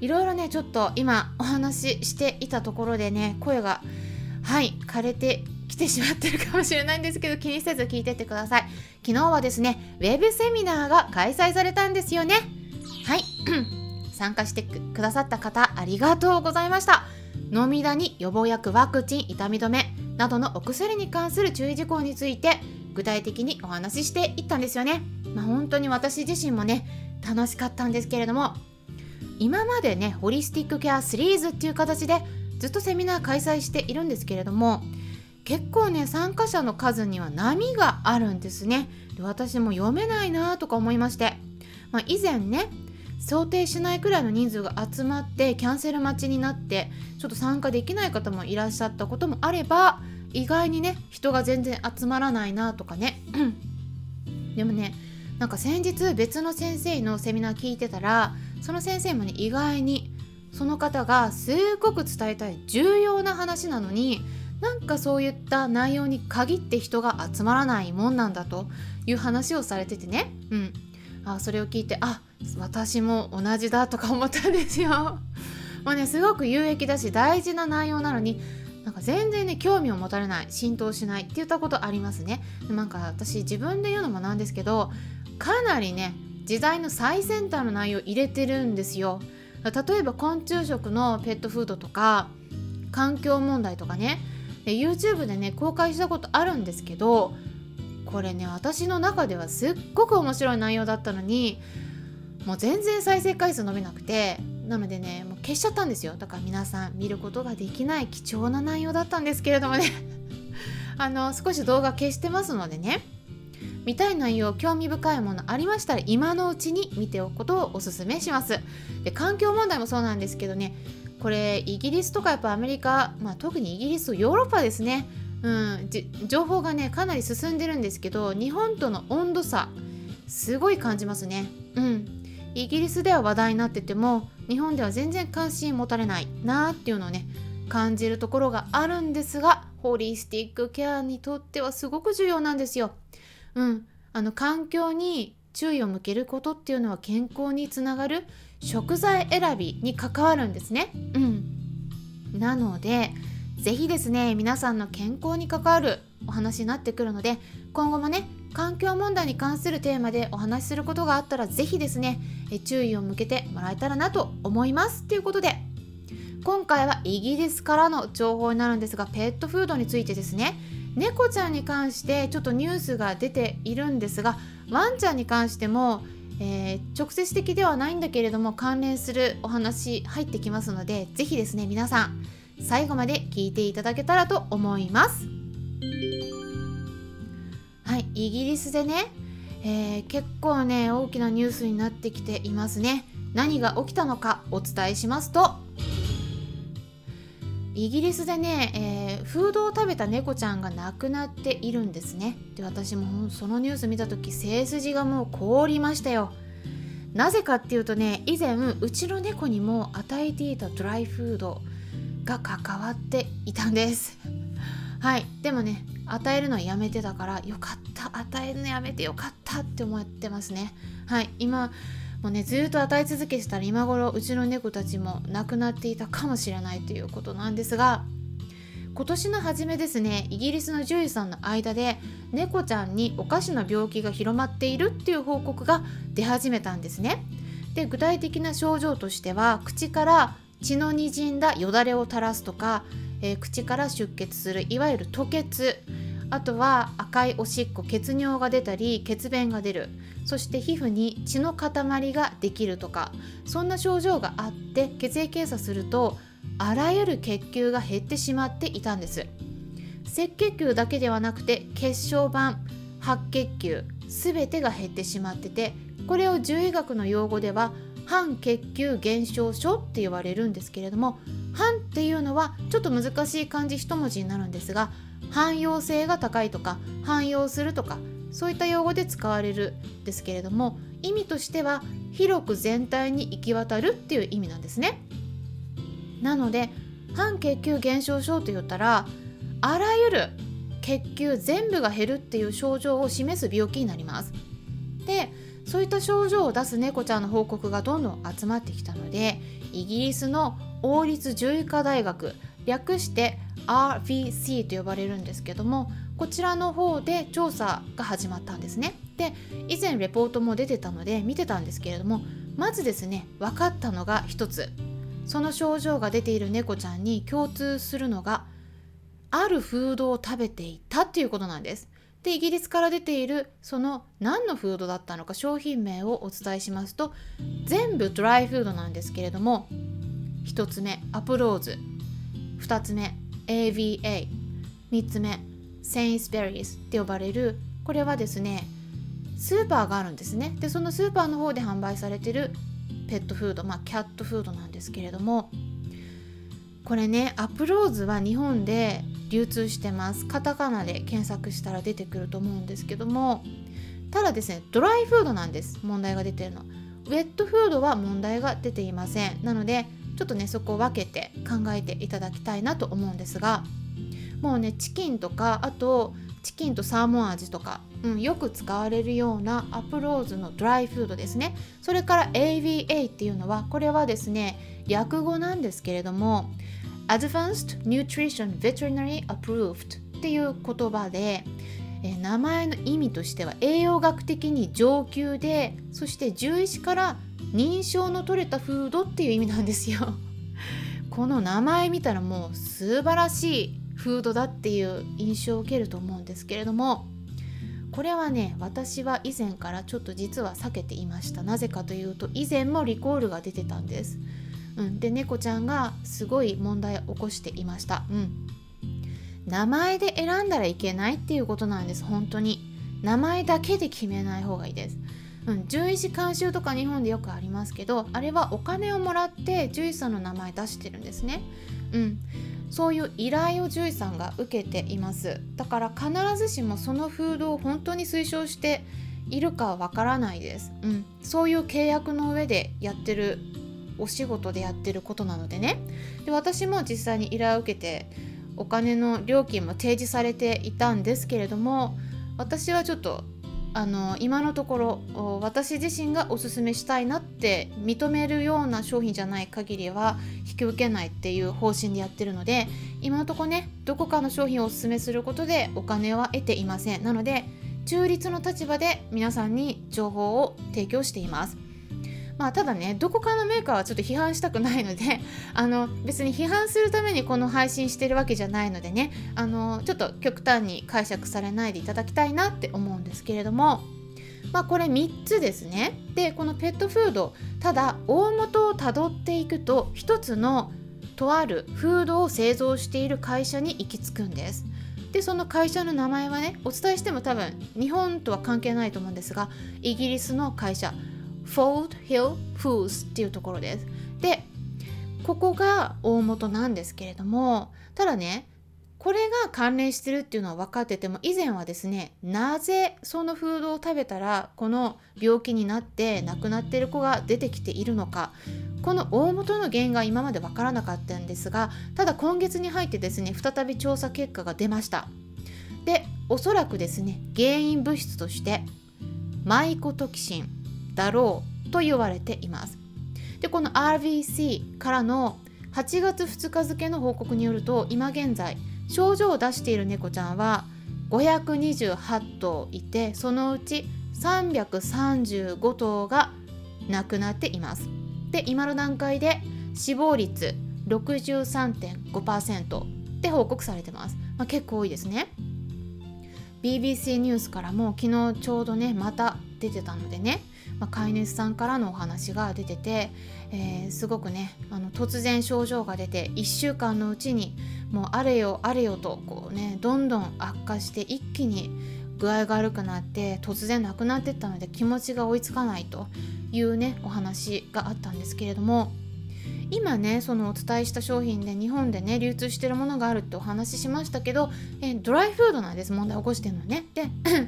いろいろねちょっと今お話ししていたところでね声がはい枯れてきてしまってるかもしれないんですけど気にせず聞いてってください。昨日はですねウェブセミナーが開催されたんですよね。はい。参加してくださった方ありがとうございました。飲みダニ予防薬ワクチン痛み止めなどのお薬に関する注意事項について具体的にお話ししていったんですよね。まあ、本当に私自身もね楽しかったんですけれども今までねホリスティックケアシリーズっていう形でずっとセミナー開催しているんですけれども結構ね参加者の数には波があるんですね。で私も読めないなとか思いまして、まあ、以前ね想定しないくらいの人数が集まってキャンセル待ちになってちょっと参加できない方もいらっしゃったこともあれば意外にね人が全然集まらないなとかね。でもねなんか先日別の先生のセミナー聞いてたらその先生もね意外にその方がすごく伝えたい重要な話なのになんかそういった内容に限って人が集まらないもんなんだという話をされててね。うん。あそれを聞いてあ私も同じだとか思ったんですよ。まあねすごく有益だし大事な内容なのになんか全然ね興味を持たれない浸透しないって言ったことありますね。なんか私自分で言うのもなんですけどかなりね時代の最先端の内容を入れてるんですよ。例えば昆虫食のペットフードとか環境問題とかね。YouTube でね公開したことあるんですけどこれね私の中ではすっごく面白い内容だったのにもう全然再生回数伸びなくてなのでねもう消しちゃったんですよ。だから皆さん見ることができない貴重な内容だったんですけれどもね。あの少し動画消してますのでね。見たい内容興味深いものありましたら今のうちに見ておくことをおすすめします。で環境問題もそうなんですけどね。これイギリスとかやっぱアメリカ、まあ、特にイギリスヨーロッパですね。うん情報がねかなり進んでるんですけど日本との温度差すごい感じますね。うん。イギリスでは話題になってても日本では全然関心持たれないなーっていうのをね感じるところがあるんですがホリスティックケアにとってはすごく重要なんですよ。うん、あの環境に注意を向けることっていうのは健康につながる食材選びに関わるんですね。うん、なので是非ですね皆さんの健康に関わるお話になってくるので今後もね環境問題に関するテーマでお話しすることがあったら是非ですね注意を向けてもらえたらなと思います。ということで今回はイギリスからの情報になるんですがペットフードについてですね猫ちゃんに関してちょっとニュースが出ているんですがワンちゃんに関しても、えー、直接的ではないんだけれども関連するお話入ってきますので是非ですね皆さん最後まで聞いていただけたらと思います。はいイギリスでね、えー、結構ね大きなニュースになってきていますね。何が起きたのかお伝えしますとイギリスでね、えー、フードを食べた猫ちゃんが亡くなっているんですね。で私もそのニュース見た時背筋がもう凍りましたよ。なぜかっていうとね以前うちの猫にも与えていたドライフードが関わっていたんです。はい。でもね与えるのはやめてたからよかった与えるのやめてよかったって思ってますね。はい。今もうねずっと与え続けてたら今頃うちの猫たちも亡くなっていたかもしれないということなんですが今年の初めですねイギリスの獣医さんの間で猫ちゃんにおかしな病気が広まっているっていう報告が出始めたんですね。で具体的な症状としては口から血のにじんだよだれを垂らすとか、えー、口から出血するいわゆる吐血あとは赤いおしっこ血尿が出たり血便が出る。そして皮膚に血の塊ができるとかそんな症状があって血液検査するとあらゆる血球が減ってしまっていたんです。赤血球だけではなくて血小板白血球全てが減ってしまっててこれを獣医学の用語では半血球減少症って言われるんですけれども半っていうのはちょっと難しい漢字一文字になるんですが汎用性が高いとか汎用するとかそういった用語で使われるんですけれども意味としては広く全体に行き渡るっていう意味なんですね。なので半血球減少症と言ったらあらゆる血球全部が減るっていう症状を示す病気になります。でそういった症状を出す猫ちゃんの報告がどんどん集まってきたのでイギリスの王立獣医科大学略して RVC と呼ばれるんですけどもこちらの方で調査が始まったんですね。で以前レポートも出てたので見てたんですけれどもまずですね分かったのが一つその症状が出ている猫ちゃんに共通するのがあるフードを食べていたっていうことなんです。でイギリスから出ているその何のフードだったのか商品名をお伝えしますと全部ドライフードなんですけれども1つ目アプローズ2つ目 AVA3 つ目。セインスベリーズ。って呼ばれる。これはですねスーパーがあるんですね。でそのスーパーの方で販売されてる。ペットフード。まあキャットフードなんですけれども。これねアプローズは日本で流通してます。カタカナで検索したら出てくると思うんですけども。ただですねドライフードなんです。問題が出てるの。ウェットフードは問題が出ていません。なのでちょっとねそこを分けて考えていただきたいなと思うんですがもうねチキンとかあとチキンとサーモン味とか、うん、よく使われるようなアプローズのドライフードですね。それから AVA っていうのはこれはですね略語なんですけれども Advanced Nutrition Veterinary Approved っていう言葉でえ名前の意味としては栄養学的に上級でそして獣医師から認証の取れたフードっていう意味なんですよ。この名前見たらもう素晴らしいフードだっていう印象を受けると思うんですけれどもこれはね私は以前からちょっと実は避けていました。なぜかというと以前もリコールが出てたんです。うん、で猫ちゃんがすごい問題を起こしていました、うん、名前で選んだらいけないっていうことなんです。本当に。名前だけで決めない方がいいです。うん、獣医師監修とか日本でよくありますけどあれはお金をもらって獣医さんの名前出してるんですね。うん、そういう依頼を獣医さんが受けています。だから必ずしもそのフードを本当に推奨しているかはわからないです、うん、そういう契約の上でやってるお仕事でやってることなのでね。で私も実際に依頼を受けてお金の料金も提示されていたんですけれども私はちょっとあの今のところ私自身がおすすめしたいなって認めるような商品じゃない限りは引き受けないっていう方針でやってるので今のところねどこかの商品をおすすめすることでお金は得ていません。なので中立の立場で皆さんに情報を提供しています。まあ、ただねどこかのメーカーはちょっと批判したくないので あの別に批判するためにこの配信してるわけじゃないのでねあのちょっと極端に解釈されないでいただきたいなって思うんですけれども。まあ、これ3つですね。でこのペットフードただ大元をたどっていくと1つのとあるフードを製造している会社に行き着くんです。でその会社の名前はねお伝えしても多分日本とは関係ないと思うんですがイギリスの会社 Fold Hill Foods っていうところです。でここが大元なんですけれどもただねこれが関連してるっていうのは分かってても以前はですねなぜそのフードを食べたらこの病気になって亡くなっている子が出てきているのかこの大元の原因が今まで分からなかったんですがただ今月に入ってですね再び調査結果が出ましたでおそらくですね原因物質としてマイコトキシンだろうと言われています。でこの RVC からの8月2日付の報告によると今現在症状を出している猫ちゃんは528頭いてそのうち335頭が亡くなっています。で今の段階で死亡率63.5%で報告されてます。まあ、結構多いですね。BBC ニュースからも昨日ちょうどねまた出てたのでねまあ、飼い主さんからのお話が出てて、えー、すごくねあの突然症状が出て1週間のうちにもうあれよあれよとこうねどんどん悪化して一気に具合が悪くなって突然亡くなってったので気持ちが追いつかないというねお話があったんですけれども今ねそのお伝えした商品で日本でね流通してるものがあるってお話ししましたけどえドライフードなんです問題起こしてるのね。で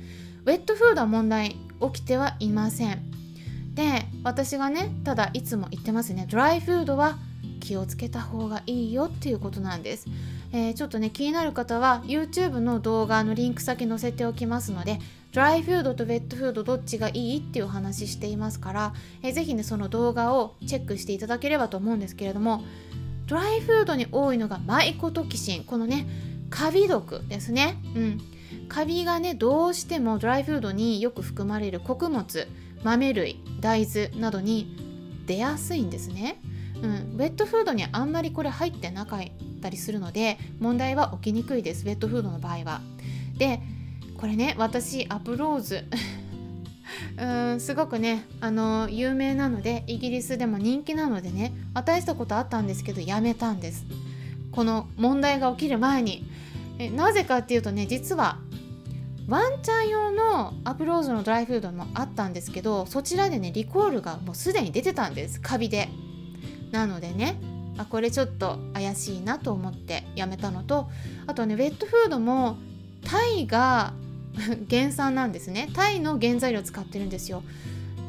ウェットフードは問題起きてはいません。で私がねただいつも言ってますね。ドライフードは気をつけた方がいいよっていうことなんです、えー、ちょっとね気になる方は YouTube の動画のリンク先載せておきますのでドライフードとウェットフードどっちがいいっていうお話していますから、えー、ぜひねその動画をチェックしていただければと思うんですけれどもドライフードに多いのがマイコトキシン。このねカビ毒ですね。うん。カビがねどうしてもドライフードによく含まれる穀物豆類大豆などに出やすいんですね。うん、ウェットフードにあんまりこれ入ってなかったりするので問題は起きにくいです。ウェットフードの場合は。でこれね私アプローズ。うんすごくねあの有名なのでイギリスでも人気なのでね与えたことあったんですけどやめたんです。この問題が起きる前に。えなぜかっていうとね実はワンちゃん用のアプローズのドライフードもあったんですけどそちらでねリコールがもうすでに出てたんです。カビで。なのでねあこれちょっと怪しいなと思ってやめたのとあとねウェットフードもタイが原産なんですねタイの原材料使ってるんですよ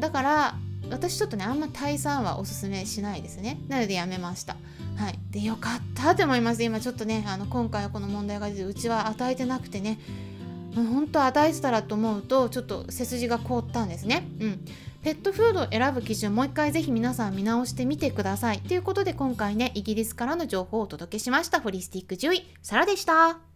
だから私ちょっとねあんまタイ産はおすすめしないですねなのでやめましたはいでよかったと思います今ちょっとねあの今回はこの問題が出てうちは与えてなくてね本当与えてたらと思うとちょっと背筋が凍ったんですね。うん。ペットフードを選ぶ基準もう一回ぜひ皆さん見直してみてください。ということで今回ねイギリスからの情報をお届けしましたホリスティック獣医サラでした。